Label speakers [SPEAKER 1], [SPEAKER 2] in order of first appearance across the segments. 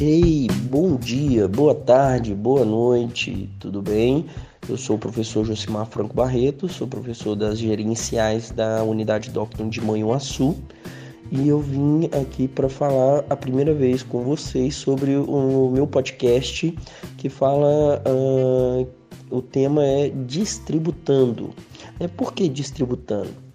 [SPEAKER 1] Ei, bom dia, boa tarde, boa noite, tudo bem? Eu sou o professor Josimar Franco Barreto, sou professor das gerenciais da unidade Docton de Manhuaçu e eu vim aqui para falar a primeira vez com vocês sobre o meu podcast que fala. Uh, o tema é distributando. É por que distributando?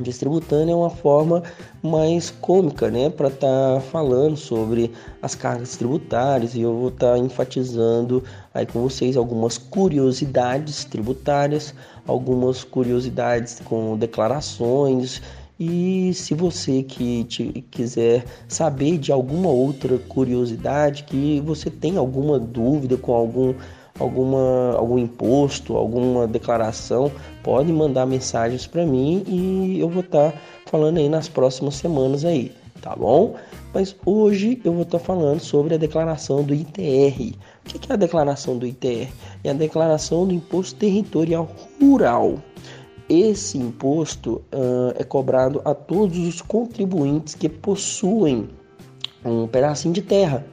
[SPEAKER 1] Distributando é uma forma mais cômica, né, para estar tá falando sobre as cargas tributárias e eu vou estar tá enfatizando aí com vocês algumas curiosidades tributárias, algumas curiosidades com declarações e se você que quiser saber de alguma outra curiosidade, que você tem alguma dúvida com algum, alguma, algum imposto, alguma declaração, pode mandar mensagens para mim e eu vou estar tá falando aí nas próximas semanas aí, tá bom? Mas hoje eu vou estar tá falando sobre a declaração do ITR. O que é a declaração do ITR? É a declaração do Imposto Territorial Rural. Esse imposto uh, é cobrado a todos os contribuintes que possuem um pedacinho de terra,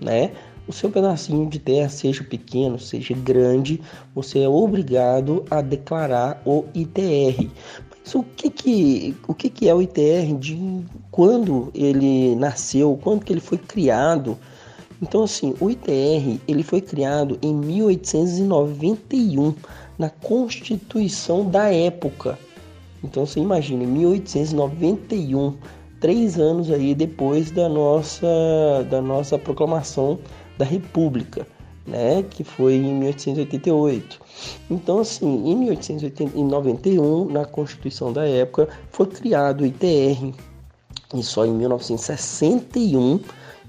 [SPEAKER 1] né? O seu pedacinho de terra, seja pequeno, seja grande, você é obrigado a declarar o ITR. Mas o que que, o que, que é o ITR? De quando ele nasceu, quando que ele foi criado? Então, assim, o ITR ele foi criado em 1891 na Constituição da época. Então você imagina, 1891, três anos aí depois da nossa, da nossa proclamação da República, né, que foi em 1888. Então assim, em 1891, na Constituição da época, foi criado o ITR e só em 1961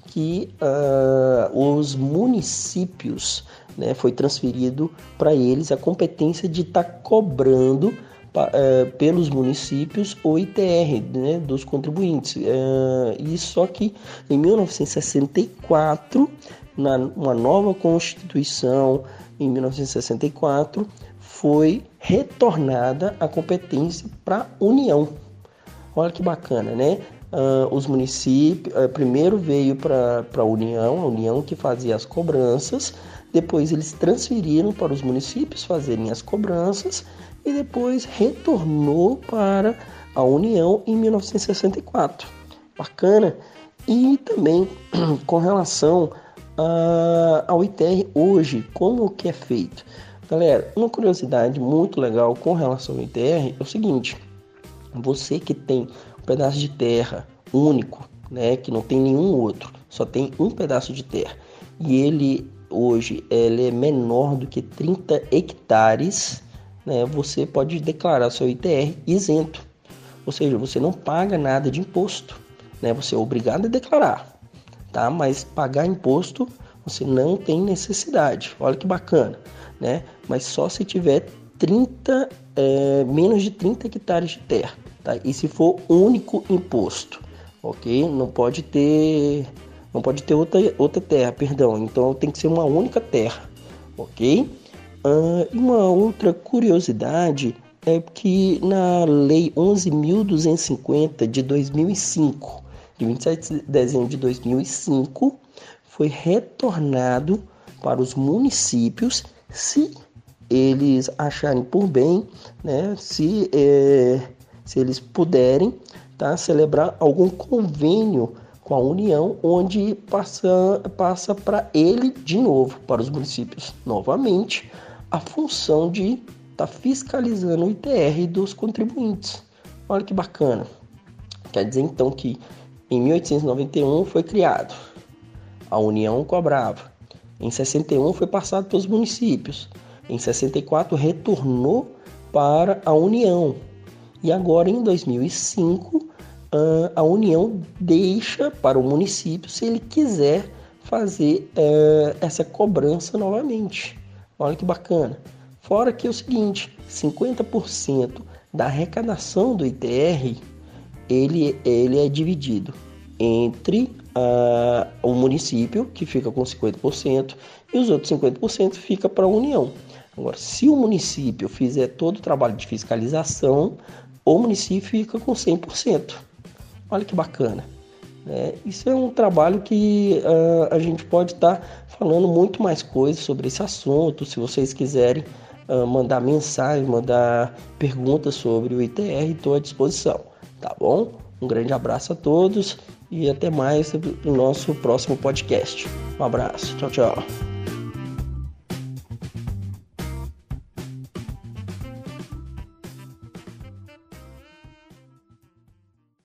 [SPEAKER 1] que uh, os municípios né, foi transferido para eles a competência de estar tá cobrando uh, pelos municípios o ITR né, dos contribuintes. Uh, e só que em 1964, na uma nova Constituição, em 1964, foi retornada a competência para a União. Olha que bacana, né? Uh, os municípios, uh, primeiro veio para a União, a União que fazia as cobranças, depois eles transferiram para os municípios fazerem as cobranças e depois retornou para a União em 1964. Bacana. E também com relação a, ao ITR hoje, como que é feito? Galera, uma curiosidade muito legal com relação ao ITR é o seguinte: você que tem um pedaço de terra único, né, que não tem nenhum outro, só tem um pedaço de terra, e ele hoje ele é menor do que 30 hectares, né, você pode declarar seu ITR isento. Ou seja, você não paga nada de imposto, né? Você é obrigado a declarar, tá? Mas pagar imposto você não tem necessidade. Olha que bacana, né? Mas só se tiver 30 é, menos de 30 hectares de terra, tá? E se for único imposto, ok? Não pode ter não pode ter outra, outra terra, perdão. Então tem que ser uma única terra, ok? Uh, uma outra curiosidade é que na Lei 11.250 de 2005, de 27 de dezembro de 2005, foi retornado para os municípios se eles acharem por bem, né, se, é, se eles puderem tá, celebrar algum convênio com a União, onde passa, passa para ele de novo, para os municípios, novamente, a função de estar tá fiscalizando o ITR dos contribuintes. Olha que bacana. Quer dizer então que em 1891 foi criado, a União cobrava. Em 61 foi passado pelos municípios. Em 64 retornou para a União. E agora em 2005 uh, a União deixa para o município se ele quiser fazer uh, essa cobrança novamente. Olha que bacana. Fora que é o seguinte, 50% da arrecadação do ITR ele, ele é dividido entre uh, o município, que fica com 50%, e os outros 50% fica para a União. Agora, se o município fizer todo o trabalho de fiscalização, o município fica com 100%. Olha que bacana. É, isso é um trabalho que uh, a gente pode estar tá falando muito mais coisas sobre esse assunto. Se vocês quiserem uh, mandar mensagem, mandar perguntas sobre o ITR, estou à disposição. Tá bom? Um grande abraço a todos e até mais no nosso próximo podcast. Um abraço. Tchau, tchau.